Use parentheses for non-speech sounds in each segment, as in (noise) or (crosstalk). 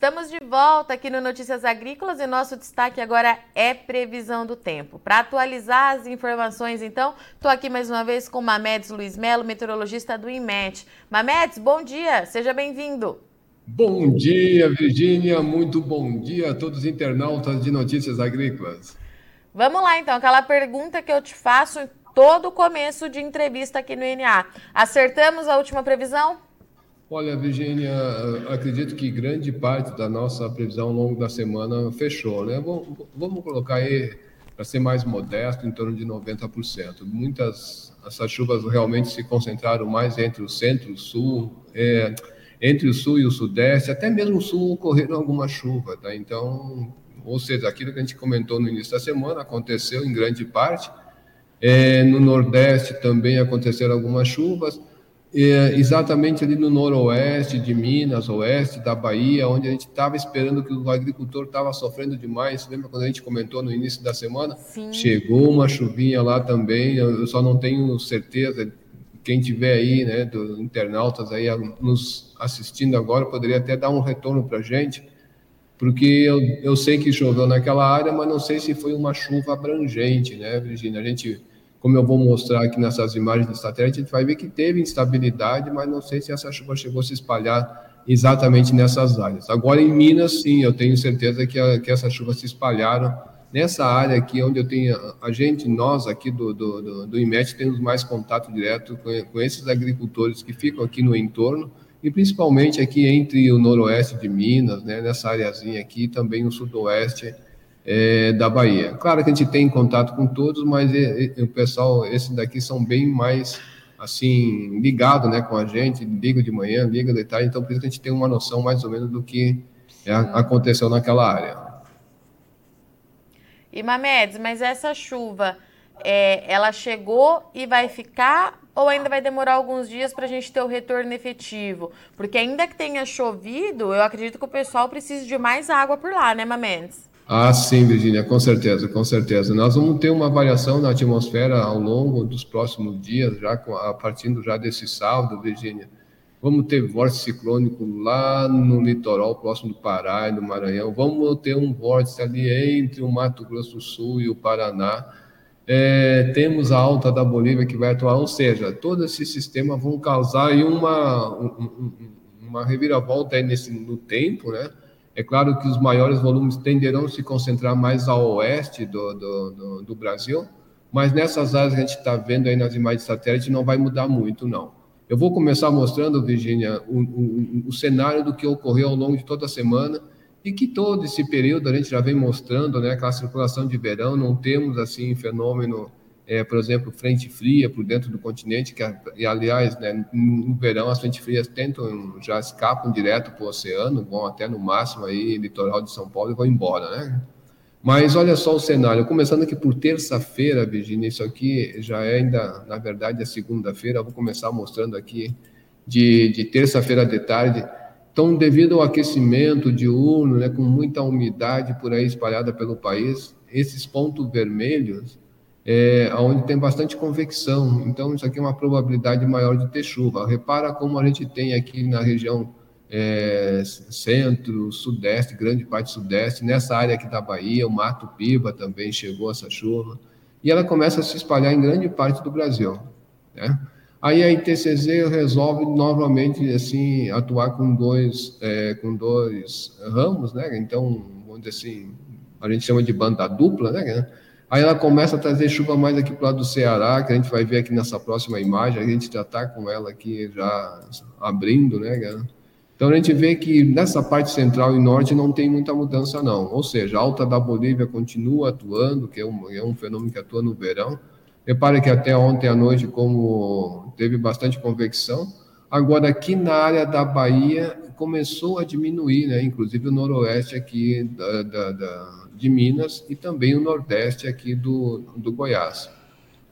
Estamos de volta aqui no Notícias Agrícolas e nosso destaque agora é previsão do tempo. Para atualizar as informações, então, estou aqui mais uma vez com Mamedes Luiz Melo, meteorologista do IMET. Mamedes, bom dia, seja bem-vindo. Bom dia, Virgínia, muito bom dia a todos os internautas de Notícias Agrícolas. Vamos lá, então, aquela pergunta que eu te faço em todo começo de entrevista aqui no INA. Acertamos a última previsão? Olha, Virginia, acredito que grande parte da nossa previsão ao longo da semana fechou, né? Vamos colocar aí, para ser mais modesto, em torno de 90%. Muitas, essas chuvas realmente se concentraram mais entre o centro e o sul, é, entre o sul e o sudeste, até mesmo o sul ocorreram alguma chuva, tá? Então, ou seja, aquilo que a gente comentou no início da semana aconteceu em grande parte. É, no nordeste também aconteceram algumas chuvas é, exatamente ali no noroeste de Minas, oeste da Bahia, onde a gente estava esperando que o agricultor estava sofrendo demais. Lembra quando a gente comentou no início da semana? Sim. Chegou uma chuvinha lá também, eu só não tenho certeza. Quem tiver aí, né, dos internautas aí nos assistindo agora, poderia até dar um retorno para a gente, porque eu, eu sei que choveu naquela área, mas não sei se foi uma chuva abrangente, né, Virginia? A gente como eu vou mostrar aqui nessas imagens do satélite, a gente vai ver que teve instabilidade, mas não sei se essa chuva chegou a se espalhar exatamente nessas áreas. Agora, em Minas, sim, eu tenho certeza que, que essas chuvas se espalharam nessa área aqui, onde eu tenho, a gente, nós aqui do, do, do, do IMET, temos mais contato direto com, com esses agricultores que ficam aqui no entorno, e principalmente aqui entre o noroeste de Minas, né, nessa areazinha aqui, também o sudoeste é, da Bahia. Claro que a gente tem contato com todos, mas e, e, o pessoal, esses daqui são bem mais assim ligado, né, com a gente, liga de manhã, liga de tarde, então por isso que a gente tem uma noção mais ou menos do que é, aconteceu naquela área. E Mamedes, mas essa chuva, é, ela chegou e vai ficar ou ainda vai demorar alguns dias para a gente ter o retorno efetivo? Porque ainda que tenha chovido, eu acredito que o pessoal precisa de mais água por lá, né, Mamedes? Ah, sim, Virginia, com certeza, com certeza. Nós vamos ter uma variação na atmosfera ao longo dos próximos dias, já a partir já desse sábado, Virginia. Vamos ter vórtice ciclônico lá no litoral próximo do Pará e do Maranhão. Vamos ter um vórtice ali entre o Mato Grosso do Sul e o Paraná. É, temos a alta da Bolívia que vai atuar, ou seja, todo esse sistema vão causar uma, uma reviravolta nesse, no tempo, né? É claro que os maiores volumes tenderão a se concentrar mais ao oeste do, do, do, do Brasil, mas nessas áreas que a gente está vendo aí nas imagens de satélite não vai mudar muito, não. Eu vou começar mostrando, Virginia, o, o, o, cenário do que ocorreu ao longo de toda a semana e que todo esse período a gente já vem mostrando, né, aquela circulação de verão, não temos assim fenômeno é, por exemplo, frente fria por dentro do continente, que, e aliás, né, no verão as frentes frias tentam, já escapam direto para o oceano, vão até no máximo aí, litoral de São Paulo e vão embora, né? Mas olha só o cenário, começando aqui por terça-feira, Virginia, isso aqui já é ainda, na verdade, a segunda-feira, vou começar mostrando aqui de, de terça-feira de tarde. Então, devido ao aquecimento diurno, né, com muita umidade por aí espalhada pelo país, esses pontos vermelhos é, onde tem bastante convecção. Então, isso aqui é uma probabilidade maior de ter chuva. Repara como a gente tem aqui na região é, centro, sudeste, grande parte sudeste, nessa área aqui da Bahia, o Mato Piba também chegou essa chuva, e ela começa a se espalhar em grande parte do Brasil. Né? Aí a ITCZ resolve novamente assim atuar com dois, é, com dois ramos, né? Então, dizer assim, a gente chama de banda dupla, né? Aí ela começa a trazer chuva mais aqui para o lado do Ceará, que a gente vai ver aqui nessa próxima imagem, a gente já está com ela aqui já abrindo, né? Então a gente vê que nessa parte central e norte não tem muita mudança não, ou seja, a alta da Bolívia continua atuando, que é um, é um fenômeno que atua no verão. Repare que até ontem à noite, como teve bastante convecção, agora aqui na área da Bahia começou a diminuir, né? Inclusive o noroeste aqui da, da, da de Minas e também o Nordeste aqui do, do Goiás.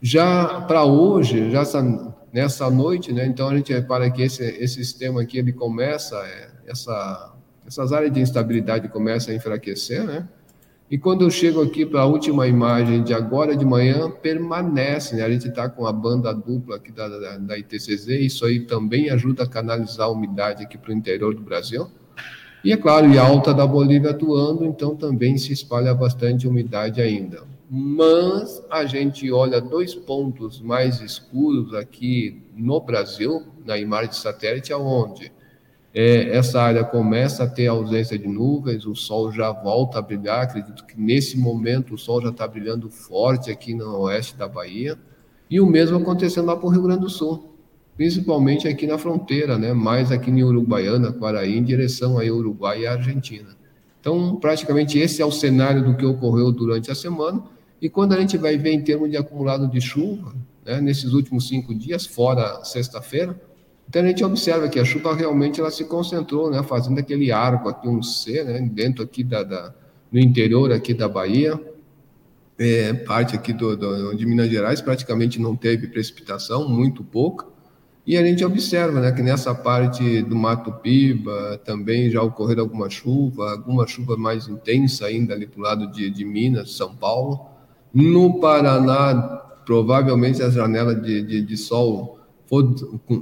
Já para hoje, já essa, nessa noite, né, então a gente repara que esse, esse sistema aqui ele começa, é, essa, essas áreas de instabilidade começam a enfraquecer, né? E quando eu chego aqui para a última imagem de agora de manhã, permanece, né? A gente está com a banda dupla aqui da, da, da ITCZ, isso aí também ajuda a canalizar a umidade aqui para o interior do Brasil. E é claro, e a alta da Bolívia atuando, então também se espalha bastante umidade ainda. Mas a gente olha dois pontos mais escuros aqui no Brasil, na imagem de satélite, aonde é, essa área começa a ter ausência de nuvens, o sol já volta a brilhar. Acredito que nesse momento o sol já está brilhando forte aqui no oeste da Bahia. E o mesmo acontecendo lá para o Rio Grande do Sul, principalmente aqui na fronteira, né? mais aqui em Uruguaiana, Quaraí, em direção aí Uruguai e Argentina. Então, praticamente esse é o cenário do que ocorreu durante a semana. E quando a gente vai ver em termos de acumulado de chuva, né, nesses últimos cinco dias, fora sexta-feira, então a gente observa que a chuva realmente ela se concentrou, né, fazendo aquele arco aqui, um C, né, dentro aqui da, da no interior aqui da Bahia, é, parte aqui do, do, de Minas Gerais praticamente não teve precipitação, muito pouca. E a gente observa né, que nessa parte do Mato Piba também já ocorreram alguma chuva, alguma chuva mais intensa ainda ali para o lado de, de, Minas, São Paulo. No Paraná, provavelmente as janelas de, de, de sol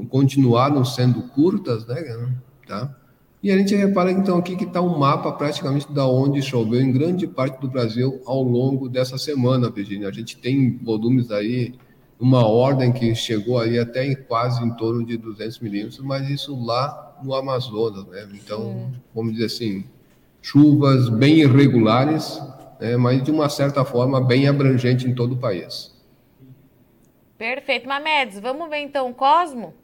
continuaram sendo curtas, né? Tá? E a gente repara então aqui que está um mapa praticamente da onde choveu em grande parte do Brasil ao longo dessa semana, Virginia. A gente tem volumes aí, uma ordem que chegou aí até em quase em torno de 200 milímetros, mas isso lá no Amazonas, né? Então, vamos dizer assim, chuvas bem irregulares, né? mas de uma certa forma bem abrangente em todo o país. Perfeito. Mamedes, vamos ver então o Cosmo?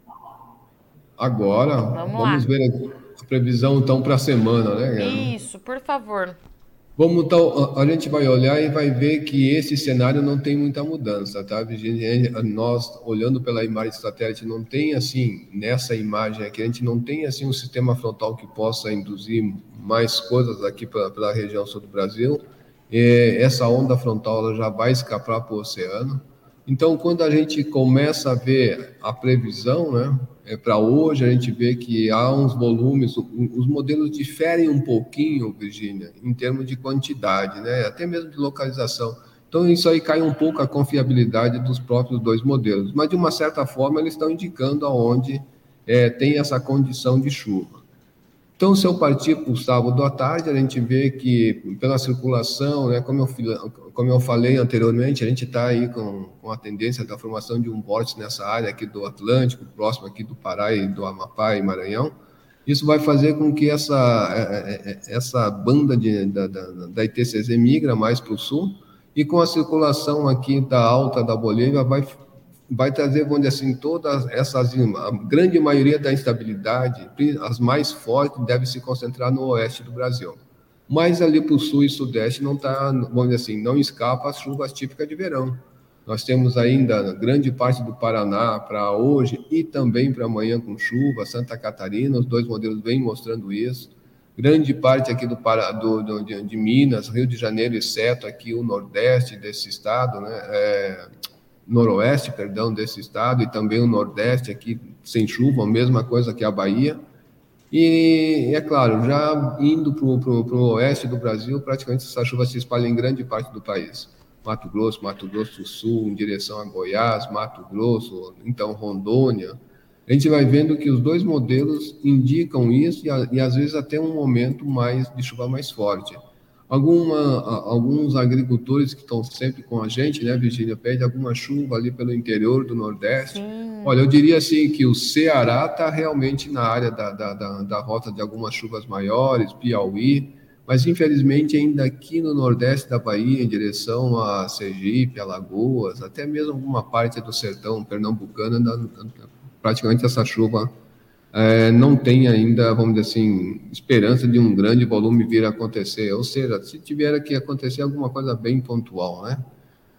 Agora, vamos, vamos ver a previsão então para a semana, né? Isso, por favor. Vamos então, a gente vai olhar e vai ver que esse cenário não tem muita mudança, tá? Nós, olhando pela imagem de satélite, não tem assim, nessa imagem aqui, a gente não tem assim um sistema frontal que possa induzir mais coisas aqui pela, região sul do Brasil. E essa onda frontal ela já vai escapar para o oceano. Então, quando a gente começa a ver a previsão, né, é, para hoje, a gente vê que há uns volumes, os modelos diferem um pouquinho, Virginia, em termos de quantidade, né, até mesmo de localização. Então, isso aí cai um pouco a confiabilidade dos próprios dois modelos, mas de uma certa forma eles estão indicando aonde é, tem essa condição de chuva. Então, se eu partir para o sábado à tarde, a gente vê que pela circulação, né, como, eu, como eu falei anteriormente, a gente está aí com, com a tendência da formação de um vórtice nessa área aqui do Atlântico, próximo aqui do Pará e do Amapá e Maranhão. Isso vai fazer com que essa, é, é, é, essa banda de, da, da, da ITCZ migra mais para o sul, e com a circulação aqui da alta da Bolívia vai vai trazer, vamos dizer assim, todas essas, a grande maioria da instabilidade, as mais fortes, deve se concentrar no oeste do Brasil. Mas ali para o sul e sudeste não está, vamos dizer assim, não escapa as chuvas típicas de verão. Nós temos ainda grande parte do Paraná para hoje e também para amanhã com chuva, Santa Catarina, os dois modelos vêm mostrando isso. Grande parte aqui do, do, do de, Minas, Rio de Janeiro, exceto aqui o nordeste desse estado, né? É, noroeste, perdão, desse estado e também o nordeste aqui sem chuva, a mesma coisa que a Bahia. E é claro, já indo para o oeste do Brasil, praticamente essa chuva se espalha em grande parte do país. Mato Grosso, Mato Grosso do Sul, em direção a Goiás, Mato Grosso, então Rondônia. A gente vai vendo que os dois modelos indicam isso e, e às vezes até um momento mais de chuva mais forte. Alguma, alguns agricultores que estão sempre com a gente, né, Virgínia, pede alguma chuva ali pelo interior do Nordeste. Sim. Olha, eu diria assim que o Ceará está realmente na área da, da, da, da, rota de algumas chuvas maiores, Piauí, mas infelizmente ainda aqui no Nordeste da Bahia, em direção a Sergipe, Alagoas, até mesmo alguma parte do sertão pernambucano, praticamente essa chuva é, não tem ainda, vamos dizer assim, esperança de um grande volume vir a acontecer. Ou seja, se tiver que acontecer alguma coisa bem pontual, né?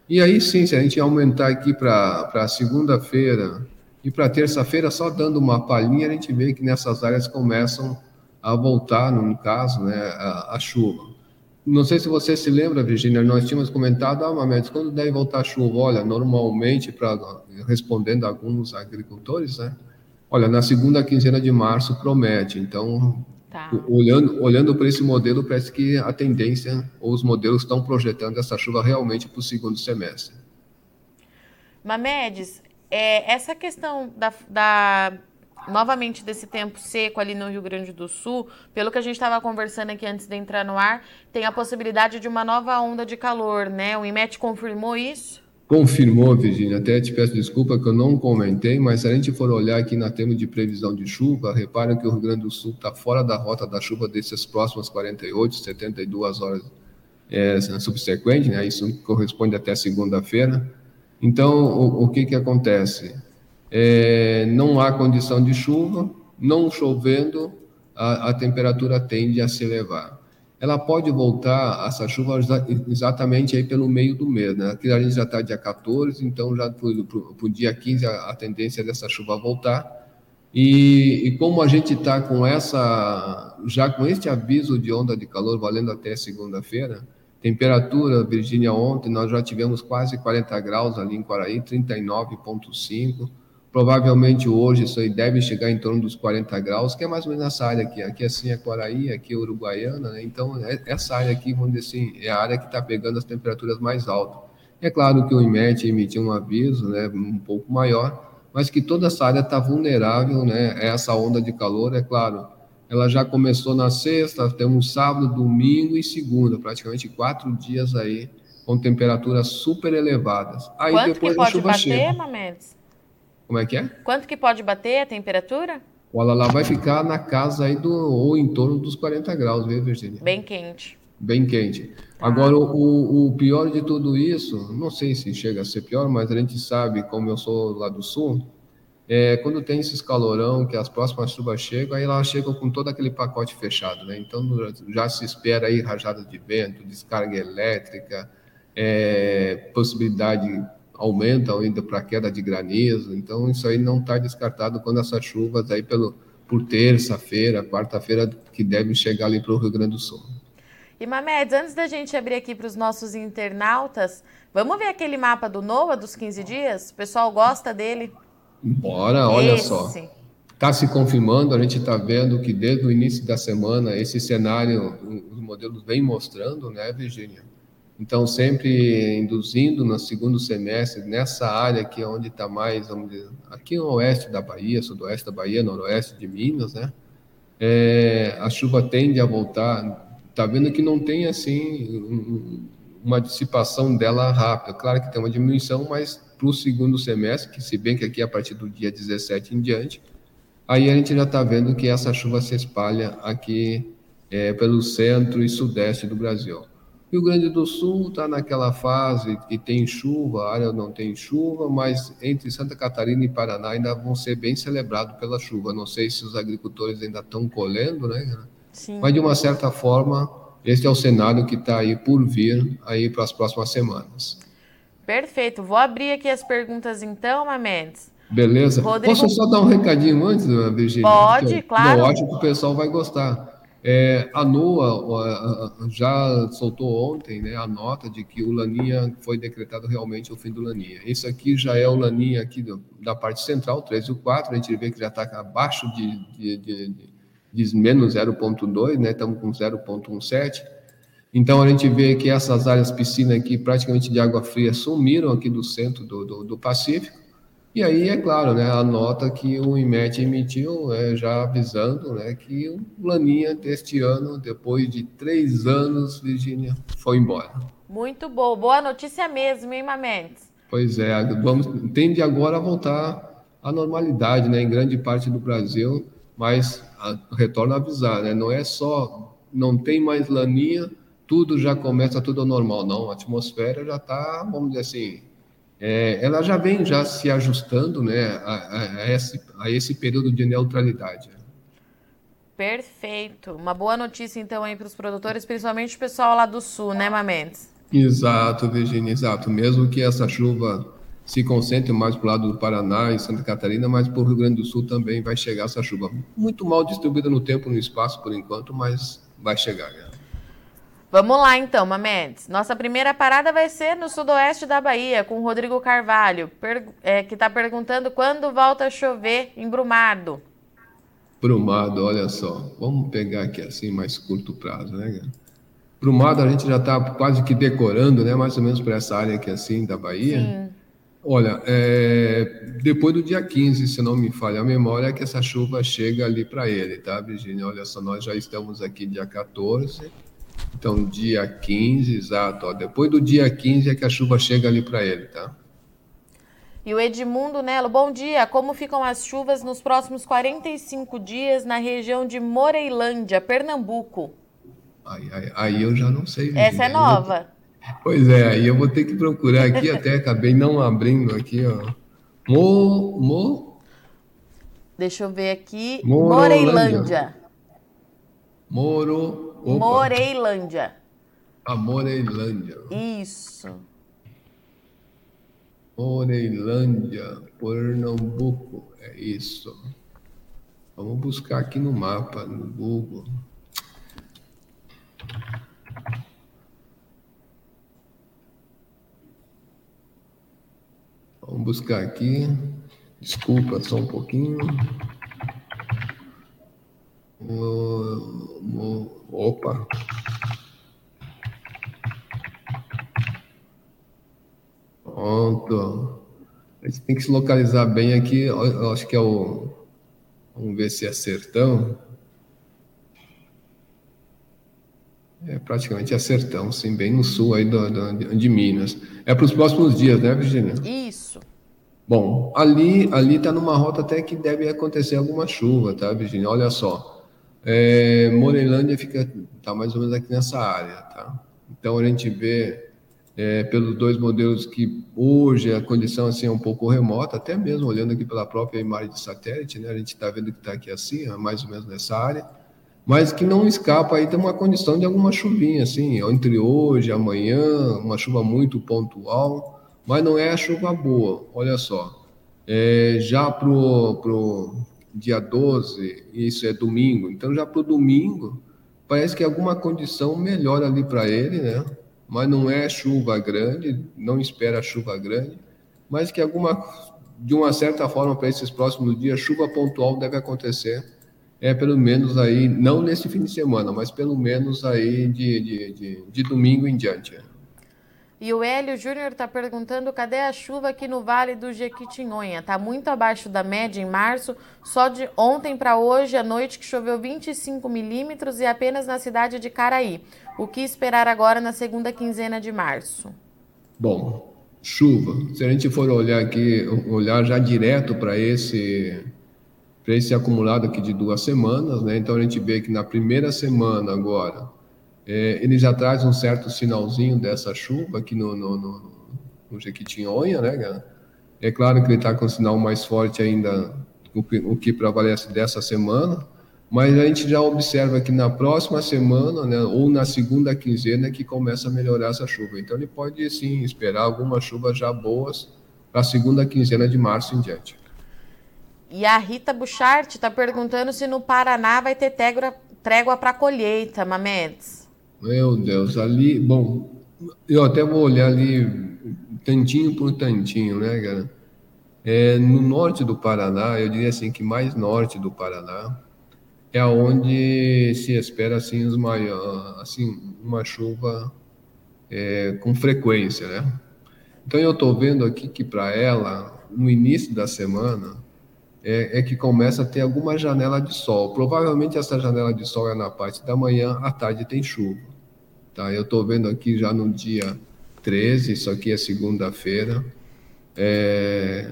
E aí sim, se a gente aumentar aqui para segunda-feira e para terça-feira, só dando uma palhinha, a gente vê que nessas áreas começam a voltar, no caso, né, a, a chuva. Não sei se você se lembra, Virginia, nós tínhamos comentado, ah, Mamedes, quando deve voltar a chuva? Olha, normalmente, para respondendo a alguns agricultores, né, Olha, na segunda quinzena de março promete. Então, tá. olhando, olhando para esse modelo, parece que a tendência, ou os modelos estão projetando essa chuva realmente para o segundo semestre. Mamedes, é, essa questão da, da novamente desse tempo seco ali no Rio Grande do Sul, pelo que a gente estava conversando aqui antes de entrar no ar, tem a possibilidade de uma nova onda de calor, né? O IMET confirmou isso? Confirmou, Virginia. Até te peço desculpa que eu não comentei, mas se a gente for olhar aqui na termo de previsão de chuva, reparem que o Rio Grande do Sul está fora da rota da chuva dessas próximas 48, 72 horas é, subsequentes, né? Isso corresponde até segunda-feira. Então, o, o, que que acontece? É, não há condição de chuva, não chovendo, a, a temperatura tende a se elevar ela pode voltar, essa chuva, exatamente aí pelo meio do mês, né? Aqui a gente já está dia 14, então já para o dia 15 a, a, tendência dessa chuva voltar. E, e como a gente está com essa, já com este aviso de onda de calor valendo até segunda-feira, temperatura, Virgínia, ontem nós já tivemos quase 40 graus ali em Quaraí, 39,5 Provavelmente hoje isso aí deve chegar em torno dos 40 graus, que é mais ou menos essa área aqui. Aqui assim é Quaraí, aqui é Uruguaiana, né? Então, é, essa área aqui, vamos dizer assim, é a área que está pegando as temperaturas mais altas. É claro que o IMET emitiu um aviso, né, um pouco maior, mas que toda essa área está vulnerável, né, a essa onda de calor, é claro. Ela já começou na sexta, temos sábado, domingo e segunda, praticamente quatro dias aí com temperaturas super elevadas. Aí Quanto depois que pode a chuva bater, chega. Mamedes? Como é que é? Quanto que pode bater a temperatura? O Alalá vai ficar na casa aí do ou em torno dos 40 graus, viu, Virginia? Bem quente. Bem quente. Tá. Agora, o, o pior de tudo isso, não sei se chega a ser pior, mas a gente sabe, como eu sou lá do sul, é, quando tem esses calorão, que as próximas chuvas chegam, aí elas chegam com todo aquele pacote fechado, né? Então já se espera aí rajada de vento, descarga elétrica, é, possibilidade aumentam ainda para queda de granizo, então isso aí não está descartado quando essas chuvas aí pelo, por terça-feira, quarta-feira, que devem chegar ali para o Rio Grande do Sul. E Mamedes, antes da gente abrir aqui para os nossos internautas, vamos ver aquele mapa do NOAA dos 15 dias? O pessoal gosta dele? Bora, olha Esse. só. Está se confirmando, a gente está vendo que desde o início da semana esse cenário, os modelos vêm mostrando, né, Virginia? Então, sempre induzindo no segundo semestre, nessa área aqui é onde está mais, vamos dizer, aqui no oeste da Bahia, sudoeste da Bahia, noroeste de Minas, né? É, a chuva tende a voltar. Está vendo que não tem, assim, uma dissipação dela rápida. Claro que tem uma diminuição, mas para o segundo semestre, que se bem que aqui é a partir do dia 17 em diante, aí a gente já está vendo que essa chuva se espalha aqui é, pelo centro e sudeste do Brasil. Rio Grande do Sul está naquela fase que tem chuva, a área não tem chuva, mas entre Santa Catarina e Paraná ainda vão ser bem celebrados pela chuva. Não sei se os agricultores ainda estão colhendo, né? Sim. Mas de uma certa forma, este é o cenário que está aí por vir aí para as próximas semanas. Perfeito. Vou abrir aqui as perguntas então, Mamedes. Beleza. Rodrigo... Posso só dar um recadinho antes, Virginia? Pode, claro. Eu acho que o pessoal vai gostar. É, a NOAA já soltou ontem né, a nota de que o Laninha foi decretado realmente o fim do Laninha. Isso aqui já é o Laninha aqui do, da parte central, 3 e o 4, a gente vê que já está abaixo de, de, de, de menos 0,2, né, estamos com 0,17. Então a gente vê que essas áreas piscina aqui, praticamente de água fria, sumiram aqui do centro do, do, do Pacífico. E aí, é claro, né, a nota que o IMET emitiu, é, já avisando né, que o Laninha deste ano, depois de três anos, Virgínia, foi embora. Muito bom. Boa notícia mesmo, hein, Mamedes? Pois é, vamos, tende agora a voltar à normalidade né, em grande parte do Brasil, mas a, retorna a avisar, né, não é só, não tem mais Laninha, tudo já começa tudo normal, não. A atmosfera já está, vamos dizer assim, é, ela já vem já se ajustando né, a, a, esse, a esse período de neutralidade. Perfeito. Uma boa notícia, então, aí para os produtores, principalmente o pessoal lá do sul, né, Mamentes? Exato, Virginia, exato. Mesmo que essa chuva se concentre mais para o lado do Paraná e Santa Catarina, mas para o Rio Grande do Sul também vai chegar essa chuva. Muito mal distribuída no tempo e no espaço por enquanto, mas vai chegar. Né? Vamos lá então, Mamedes. Nossa primeira parada vai ser no sudoeste da Bahia, com o Rodrigo Carvalho, é, que está perguntando quando volta a chover em Brumado. Brumado, olha só. Vamos pegar aqui assim, mais curto prazo, né, Brumado a gente já está quase que decorando, né? Mais ou menos para essa área aqui assim da Bahia. Sim. Olha, é, depois do dia 15, se não me falha a memória, é que essa chuva chega ali para ele, tá, Virginia? Olha só, nós já estamos aqui dia 14, então dia 15, exato. Ó, depois do dia 15 é que a chuva chega ali para ele, tá? E o Edmundo Nelo, bom dia. Como ficam as chuvas nos próximos 45 dias na região de Moreilândia, Pernambuco? Aí, aí, aí eu já não sei. Virginia. Essa é nova. Pois é, aí eu vou ter que procurar aqui, até acabei não abrindo aqui, ó. Mo, mo... Deixa eu ver aqui. Moreilândia. Moro. Opa. Moreilândia. A Moreilândia. Isso. Moreilândia, Pernambuco. É isso. Vamos buscar aqui no mapa, no Google. Vamos buscar aqui. Desculpa só um pouquinho. Opa. Pronto. A gente tem que se localizar bem aqui. Eu acho que é o. Vamos ver se é sertão. É praticamente é sertão, sim, bem no sul aí do, do, de Minas. É para os próximos dias, né, Virginia? Isso. Bom, ali ali está numa rota até que deve acontecer alguma chuva, tá, Virginia? Olha só, é, Morelândia fica tá mais ou menos aqui nessa área, tá? Então a gente vê é, pelos dois modelos que hoje a condição assim é um pouco remota, até mesmo olhando aqui pela própria imagem de satélite, né? A gente está vendo que está aqui assim, mais ou menos nessa área, mas que não escapa aí tem uma condição de alguma chuvinha assim, entre hoje, amanhã, uma chuva muito pontual mas não é a chuva boa. Olha só, é, já para o dia 12, isso é domingo, então já para o domingo, parece que alguma condição melhora ali para ele, né? Mas não é chuva grande, não espera chuva grande, mas que alguma, de uma certa forma, para esses próximos dias, chuva pontual deve acontecer. É pelo menos aí, não nesse fim de semana, mas pelo menos aí de, de, de, de domingo em diante. E o Hélio Júnior está perguntando cadê a chuva aqui no Vale do Jequitinhonha? Está muito abaixo da média em março, só de ontem para hoje à noite que choveu 25 milímetros e apenas na cidade de Caraí. O que esperar agora na segunda quinzena de março? Bom, chuva. Se a gente for olhar aqui, olhar já direto para esse para esse acumulado aqui de duas semanas, né? Então a gente vê que na primeira semana agora é, ele já traz um certo sinalzinho dessa chuva aqui no, no, no, no Jequitinhonha, né, cara? É claro que ele está com um sinal mais forte ainda, o que, prevalece dessa semana, mas a gente já observa que na próxima semana, né, ou na segunda quinzena, que começa a melhorar essa chuva. Então ele pode sim esperar algumas chuvas já boas para a segunda quinzena de março em diante. E a Rita Buchart está perguntando se no Paraná vai ter trégua para colheita, Mamedes. Meu Deus, ali, bom, eu até vou olhar ali tantinho por tantinho, né, cara? É, no norte do Paraná, eu diria assim que mais norte do Paraná, é onde se espera assim, os maior, assim uma chuva é, com frequência, né? Então eu estou vendo aqui que para ela, no início da semana, é, é, que começa a ter alguma janela de sol. Provavelmente essa janela de sol é na parte da manhã, à tarde tem chuva. Tá? Eu estou vendo aqui já no dia 13, isso aqui é segunda-feira, é,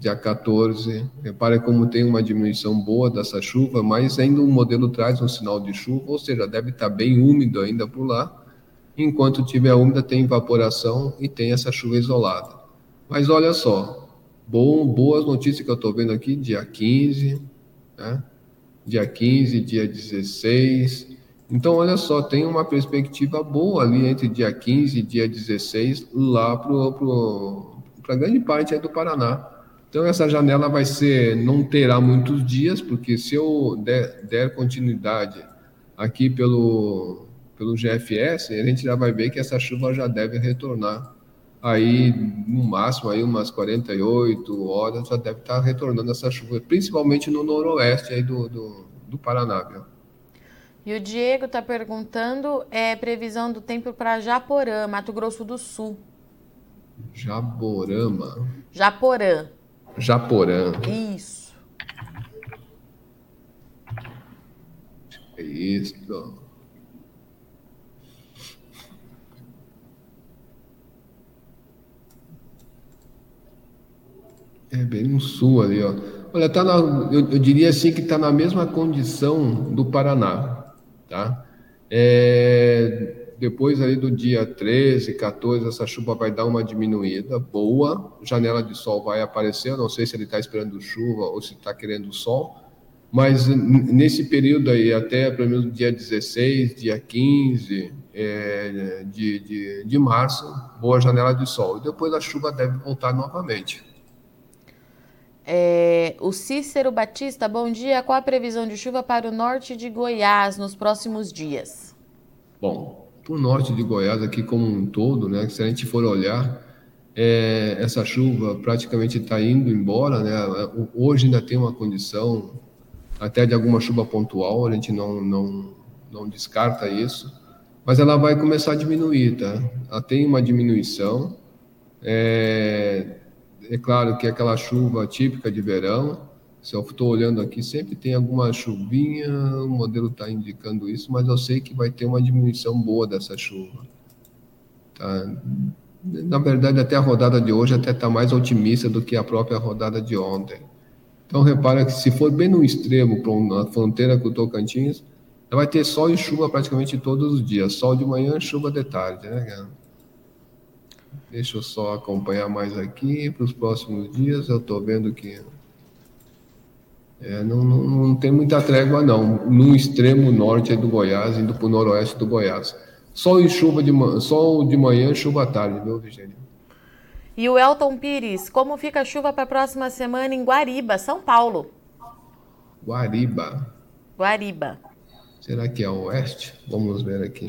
dia 14. Repare como tem uma diminuição boa dessa chuva, mas ainda o modelo traz um sinal de chuva, ou seja, deve estar tá bem úmido ainda por lá. Enquanto tiver úmida, tem evaporação e tem essa chuva isolada. Mas olha só, bom, boas notícias que eu estou vendo aqui, dia 15, né? dia 15, dia 16, então, olha só, tem uma perspectiva boa ali entre dia 15 e dia 16, lá para grande parte do Paraná. Então, essa janela vai ser, não terá muitos dias, porque se eu der, der continuidade aqui pelo, pelo GFS, a gente já vai ver que essa chuva já deve retornar aí no máximo aí umas 48 horas já deve estar retornando essa chuva, principalmente no noroeste aí do, do, do Paraná. Viu? E o Diego está perguntando é previsão do tempo para Japorã, Mato Grosso do Sul. Jaborama. Japorã. Japorã. Isso. É isso. É bem no sul ali, ó. Olha, tá na, eu, eu diria assim que está na mesma condição do Paraná, tá? É, depois ali do dia 13, 14, essa chuva vai dar uma diminuída boa, janela de sol vai aparecer, não sei se ele está esperando chuva ou se está querendo sol, mas nesse período aí, até pelo menos dia 16, dia 15 é, de, de, de março, boa janela de sol. E depois a chuva deve voltar novamente. É, o Cícero Batista, bom dia. Qual a previsão de chuva para o norte de Goiás nos próximos dias? Bom, para o norte de Goiás, aqui como um todo, né? Se a gente for olhar, é, essa chuva praticamente está indo embora, né? Hoje ainda tem uma condição até de alguma chuva pontual, a gente não, não, não descarta isso, mas ela vai começar a diminuir, tá? Ela tem uma diminuição. É, é claro que é aquela chuva típica de verão, se eu estou olhando aqui, sempre tem alguma chuvinha, o modelo está indicando isso, mas eu sei que vai ter uma diminuição boa dessa chuva. Tá? Na verdade, até a rodada de hoje até está mais otimista do que a própria rodada de ontem. Então, repara que se for bem no extremo, na fronteira com o Tocantins, vai ter sol e chuva praticamente todos os dias. Sol de manhã, chuva de tarde, né, Deixa eu só acompanhar mais aqui para os próximos dias. Eu estou vendo que é, não, não, não, tem muita trégua, não. No extremo norte do Goiás, indo para o noroeste do Goiás. Sol e chuva de, sol de manhã, chuva à tarde, viu, Virginia? E o Elton Pires, como fica a chuva para a próxima semana em Guariba, São Paulo? Guariba. Guariba. Será que é oeste? Vamos ver aqui.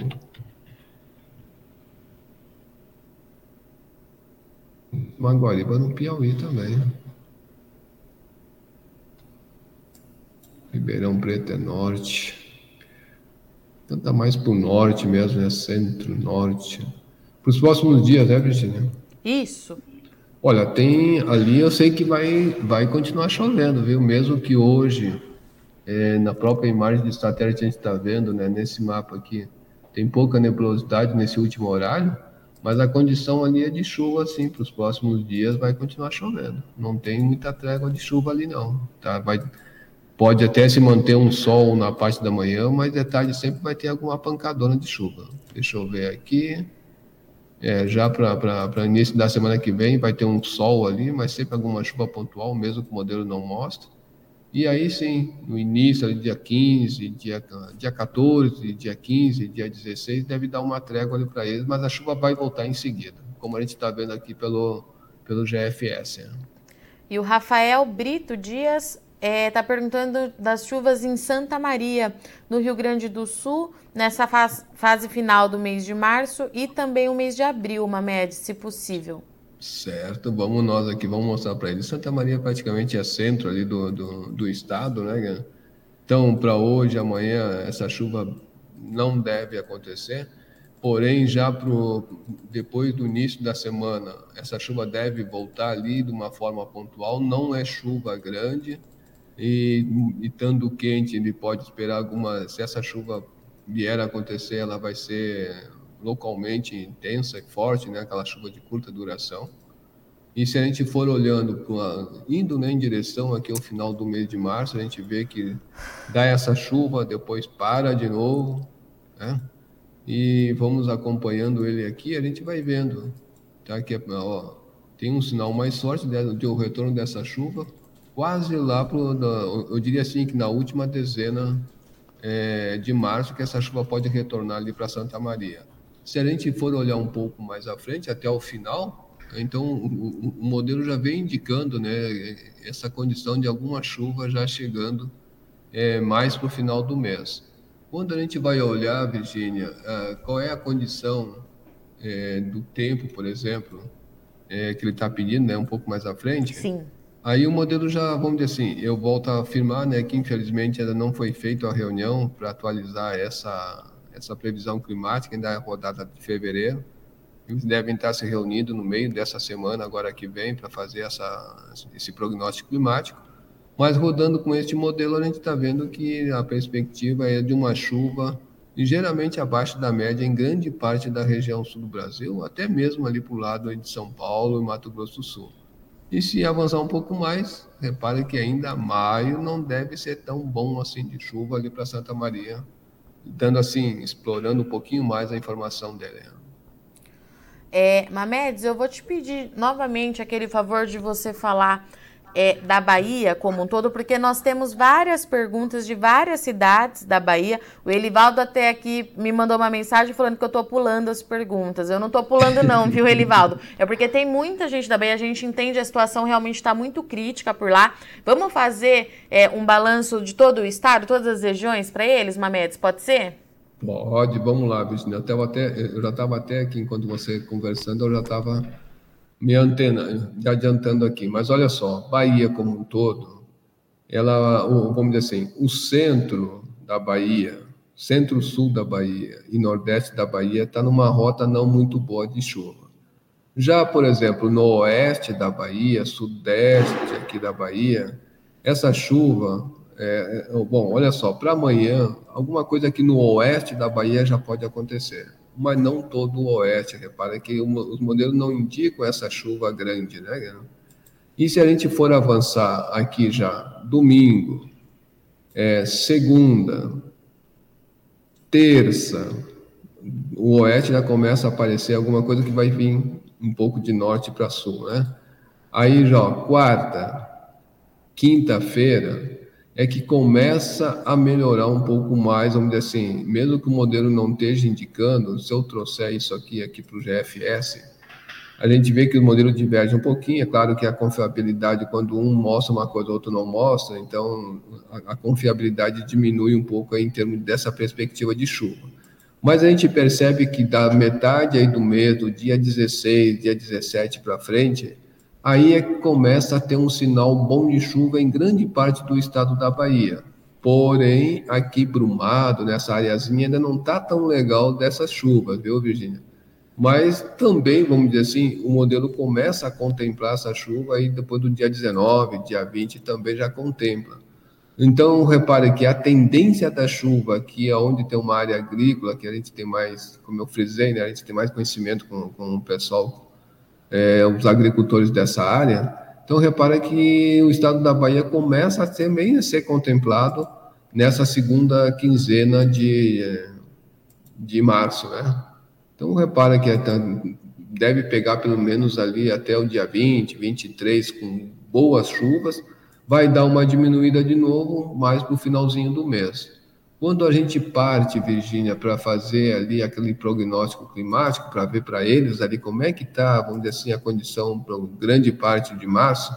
Maguariba no Piauí também. Ribeirão Preto é norte. Então tá mais para o norte mesmo, né? Centro-norte. Para os próximos dias, né, Virginia? Isso. Olha, tem ali, eu sei que vai, vai continuar chovendo, viu? Mesmo que hoje, é, na própria imagem de satélite, a gente está vendo, né, nesse mapa aqui, tem pouca nebulosidade nesse último horário, mas a condição ali é de chuva, assim, para os próximos dias vai continuar chovendo. Não tem muita trégua de chuva ali, não. Tá? Vai, pode até se manter um sol na parte da manhã, mas de tarde sempre vai ter alguma pancadona de chuva. Deixa eu ver aqui. É, já para início da semana que vem vai ter um sol ali, mas sempre alguma chuva pontual, mesmo que o modelo não mostre. E aí sim, no início, dia 15, dia, dia 14, dia 15, dia 16, deve dar uma trégua ali para eles, mas a chuva vai voltar em seguida, como a gente está vendo aqui pelo, pelo GFS. E o Rafael Brito Dias está é, tá perguntando das chuvas em Santa Maria, no Rio Grande do Sul, nessa fase final do mês de março e também o mês de abril, uma média, se possível. Certo, vamos nós aqui, vamos mostrar para eles. Santa Maria praticamente é centro ali do, do, do estado, né? Então, para hoje, amanhã, essa chuva não deve acontecer, porém, já pro, depois do início da semana, essa chuva deve voltar ali de uma forma pontual, não é chuva grande, e, e estando quente, ele pode esperar alguma. Se essa chuva vier a acontecer, ela vai ser localmente intensa e forte, né? aquela chuva de curta duração. E se a gente for olhando, pra, indo né, em direção aqui ao final do mês de março, a gente vê que dá essa chuva, depois para de novo, né? E vamos acompanhando ele aqui, a gente vai vendo, tá? Que ó, tem um sinal mais forte de, de o retorno dessa chuva, quase lá pro, eu diria assim que na última dezena é, de março que essa chuva pode retornar ali para Santa Maria. Se a gente for olhar um pouco mais à frente, até o final, então o, o modelo já vem indicando né, essa condição de alguma chuva já chegando é, mais para o final do mês. Quando a gente vai olhar, Virgínia, qual é a condição é, do tempo, por exemplo, é, que ele está pedindo, né, um pouco mais à frente. Sim. Aí o modelo já, vamos dizer assim, eu volto a afirmar, né, que infelizmente ainda não foi feita a reunião para atualizar essa essa previsão climática ainda é rodada de fevereiro. Eles devem estar se reunindo no meio dessa semana, agora que vem, para fazer essa, esse prognóstico climático. Mas rodando com este modelo, a gente está vendo que a perspectiva é de uma chuva ligeiramente abaixo da média em grande parte da região sul do Brasil, até mesmo ali para o lado de São Paulo e Mato Grosso do Sul. E se avançar um pouco mais, repare que ainda maio não deve ser tão bom assim de chuva ali para Santa Maria, dando assim, explorando um pouquinho mais a informação dele. É, Mamedes, eu vou te pedir novamente aquele favor de você falar é, da Bahia como um todo, porque nós temos várias perguntas de várias cidades da Bahia. O Elivaldo até aqui me mandou uma mensagem falando que eu estou pulando as perguntas. Eu não estou pulando não, viu, (laughs) Elivaldo? É porque tem muita gente da Bahia, a gente entende a situação realmente está muito crítica por lá. Vamos fazer é, um balanço de todo o estado, todas as regiões para eles, Mamedes, pode ser? Pode, vamos lá, Virginia. Eu, até, eu já estava até aqui, enquanto você conversando, eu já estava me antena, adiantando aqui, mas olha só, Bahia como um todo, ela, vamos dizer assim, o centro da Bahia, centro-sul da Bahia e nordeste da Bahia está numa rota não muito boa de chuva. Já, por exemplo, no oeste da Bahia, sudeste aqui da Bahia, essa chuva, é, é bom, olha só, para amanhã, alguma coisa aqui no oeste da Bahia já pode acontecer mas não todo o oeste. Repara que os modelos não indicam essa chuva grande, né? E se a gente for avançar aqui já, domingo, é, segunda, terça, o oeste já começa a aparecer alguma coisa que vai vir um pouco de norte para sul, né? Aí já, quarta, quinta-feira, é que começa a melhorar um pouco mais, vamos dizer assim, mesmo que o modelo não esteja indicando, se eu trouxer isso aqui, aqui para o GFS, a gente vê que o modelo diverge um pouquinho, é claro que a confiabilidade, quando um mostra uma coisa, o outro não mostra, então a, a confiabilidade diminui um pouco em termos dessa perspectiva de chuva. Mas a gente percebe que da metade aí do mês, do dia 16, dia 17 para frente, aí é que começa a ter um sinal bom de chuva em grande parte do estado da Bahia. Porém, aqui Brumado, nessa areazinha, ainda não está tão legal dessas chuvas, viu, Virgínia? Mas também, vamos dizer assim, o modelo começa a contemplar essa chuva aí depois do dia 19, dia 20 também já contempla. Então, repare que a tendência da chuva, aqui onde tem uma área agrícola, que a gente tem mais, como eu frisei, né, a gente tem mais conhecimento com, com o pessoal é, os agricultores dessa área. Então, repara que o estado da Bahia começa a meio a ser contemplado nessa segunda quinzena de, de março, né? Então, repara que é deve pegar pelo menos ali até o dia 20, 23, com boas chuvas, vai dar uma diminuída de novo, mais para o finalzinho do mês. Quando a gente parte, Virgínia, para fazer ali aquele prognóstico climático, para ver para eles ali como é que está, vamos dizer assim, a condição para grande parte de março,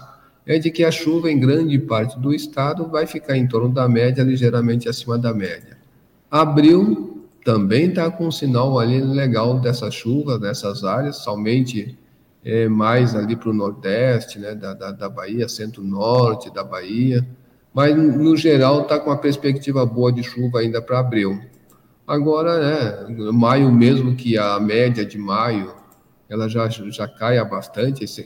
é de que a chuva em grande parte do estado vai ficar em torno da média, ligeiramente acima da média. Abril também está com um sinal ali legal dessa chuva, nessas áreas, somente é, mais ali para o nordeste, né, da, da, da Bahia, centro-norte da Bahia, mas no geral está com uma perspectiva boa de chuva ainda para abril. Agora, né, maio mesmo que a média de maio ela já, já cai bastante. Esse,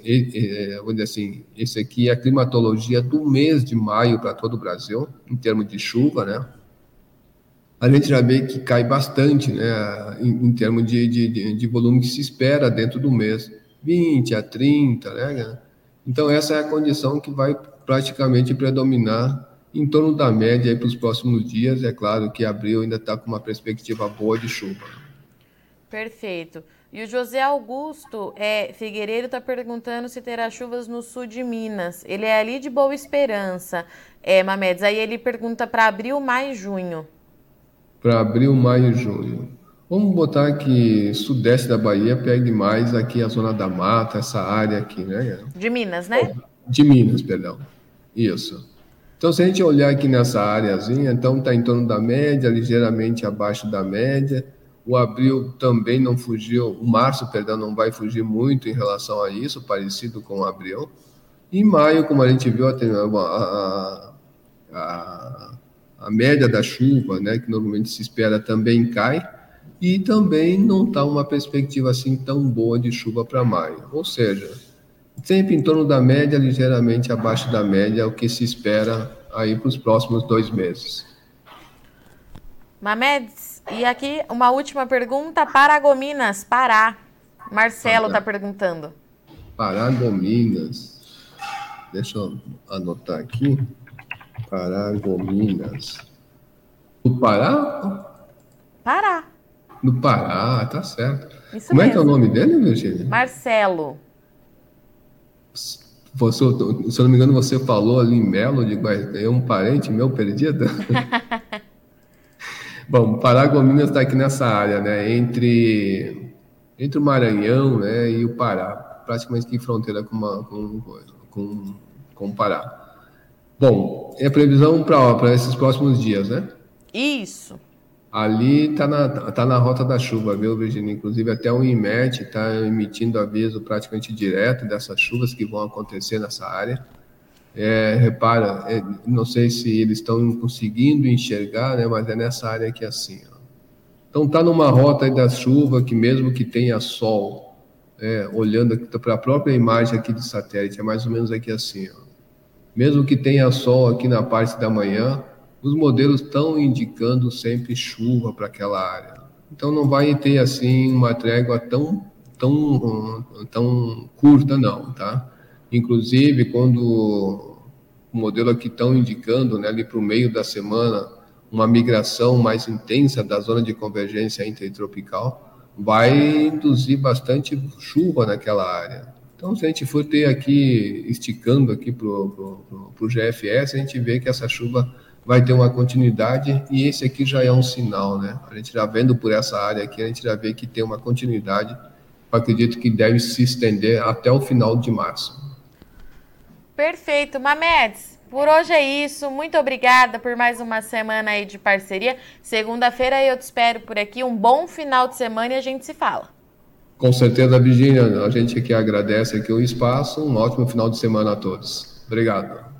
vou dizer assim, esse aqui é a climatologia do mês de maio para todo o Brasil, em termos de chuva, né? A gente já vê que cai bastante, né, em, em termos de, de, de volume que se espera dentro do mês, 20 a 30, né? Então, essa é a condição que vai praticamente predominar em torno da média para os próximos dias. É claro que abril ainda está com uma perspectiva boa de chuva. Perfeito. E o José Augusto é, Figueiredo está perguntando se terá chuvas no sul de Minas. Ele é ali de Boa Esperança, é, Mamedes. Aí ele pergunta para abril, maio e junho. Para abril, maio e junho. Vamos botar que sudeste da Bahia pegue mais aqui a zona da mata, essa área aqui, né? De Minas, né? De Minas, perdão. Isso. Então, se a gente olhar aqui nessa áreazinha, então está em torno da média, ligeiramente abaixo da média. O abril também não fugiu, o março, perdão, não vai fugir muito em relação a isso, parecido com o abril. E maio, como a gente viu, a, a, a, a média da chuva, né, que normalmente se espera, também cai. e também não está uma perspectiva assim tão boa de chuva para maio. Ou seja, sempre em torno da média, ligeiramente abaixo da média, o que se espera aí para os próximos dois meses. Mamedes, e aqui uma última pergunta para Gominas, Pará. Marcelo está perguntando. Paragominas. Deixa eu anotar aqui. Paragominas. No Pará? Pará. No Pará, tá certo. Isso Como mesmo. é que é o nome dele, Virginia? Marcelo. Você, se eu não me engano, você falou ali em Melo, de é um parente meu perdido? (laughs) Bom, Paragominas está aqui nessa área, né? Entre, entre o Maranhão né, e o Pará, praticamente em fronteira com, uma, com, com, com o Pará. Bom, é a previsão para esses próximos dias, né? Isso. Ali está na, tá na rota da chuva, viu, Virginia? Inclusive, até o IMET está emitindo aviso praticamente direto dessas chuvas que vão acontecer nessa área. É, repara, é, não sei se eles estão conseguindo enxergar, né, mas é nessa área aqui assim. Ó. Então, está numa rota da chuva que, mesmo que tenha sol, é, olhando para a própria imagem aqui de satélite, é mais ou menos aqui assim. Ó. Mesmo que tenha sol aqui na parte da manhã, os modelos estão indicando sempre chuva para aquela área. Então não vai ter assim uma trégua tão tão tão curta não, tá? Inclusive quando o modelo aqui estão indicando, né, ali para o meio da semana, uma migração mais intensa da zona de convergência intertropical, vai induzir bastante chuva naquela área. Então, se a gente for ter aqui, esticando aqui para o GFS, a gente vê que essa chuva vai ter uma continuidade e esse aqui já é um sinal, né? A gente já vendo por essa área aqui, a gente já vê que tem uma continuidade. Eu acredito que deve se estender até o final de março. Perfeito, Mamedes. Por hoje é isso. Muito obrigada por mais uma semana aí de parceria. Segunda-feira eu te espero por aqui. Um bom final de semana e a gente se fala. Com certeza, Virginia. A gente aqui agradece aqui o espaço. Um ótimo final de semana a todos. Obrigado.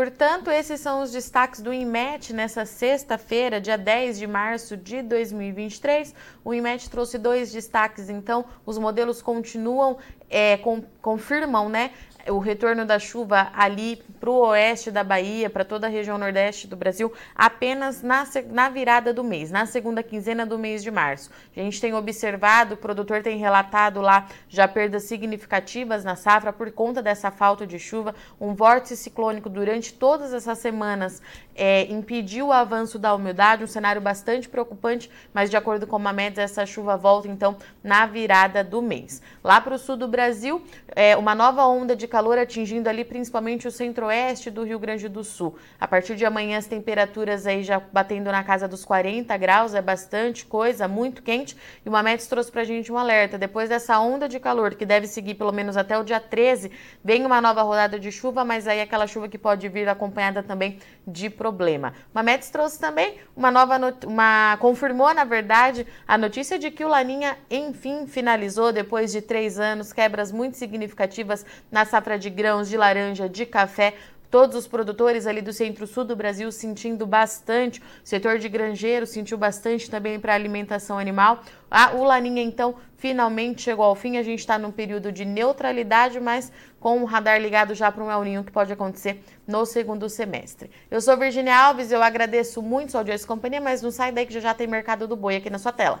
Portanto, esses são os destaques do INMET nessa sexta-feira, dia 10 de março de 2023. O INMET trouxe dois destaques, então, os modelos continuam, é, com, confirmam, né, o retorno da chuva ali para o oeste da Bahia, para toda a região nordeste do Brasil, apenas na, na virada do mês, na segunda quinzena do mês de março. A gente tem observado, o produtor tem relatado lá já perdas significativas na safra por conta dessa falta de chuva. Um vórtice ciclônico durante todas essas semanas é, impediu o avanço da umidade, um cenário bastante preocupante, mas de acordo com a MEDS, essa chuva volta então na virada do mês. Lá para o sul do Brasil, Brasil é, uma nova onda de calor atingindo ali principalmente o centro-oeste do Rio Grande do Sul. A partir de amanhã as temperaturas aí já batendo na casa dos 40 graus, é bastante coisa, muito quente. E o Mametes trouxe pra gente um alerta. Depois dessa onda de calor, que deve seguir pelo menos até o dia 13, vem uma nova rodada de chuva, mas aí aquela chuva que pode vir acompanhada também de problema. O Mametes trouxe também uma nova, uma confirmou na verdade a notícia de que o Laninha enfim finalizou depois de três anos, quebras muito significativas na safra de grãos, de laranja, de café. Todos os produtores ali do centro-sul do Brasil sentindo bastante, o setor de granjeiro sentiu bastante também para alimentação animal. Ah, o Laninha, então, finalmente chegou ao fim. A gente está num período de neutralidade, mas com o radar ligado já para um El Ninho que pode acontecer no segundo semestre. Eu sou Virginia Alves, eu agradeço muito sua audiência e companhia, mas não sai daí que já, já tem Mercado do Boi aqui na sua tela.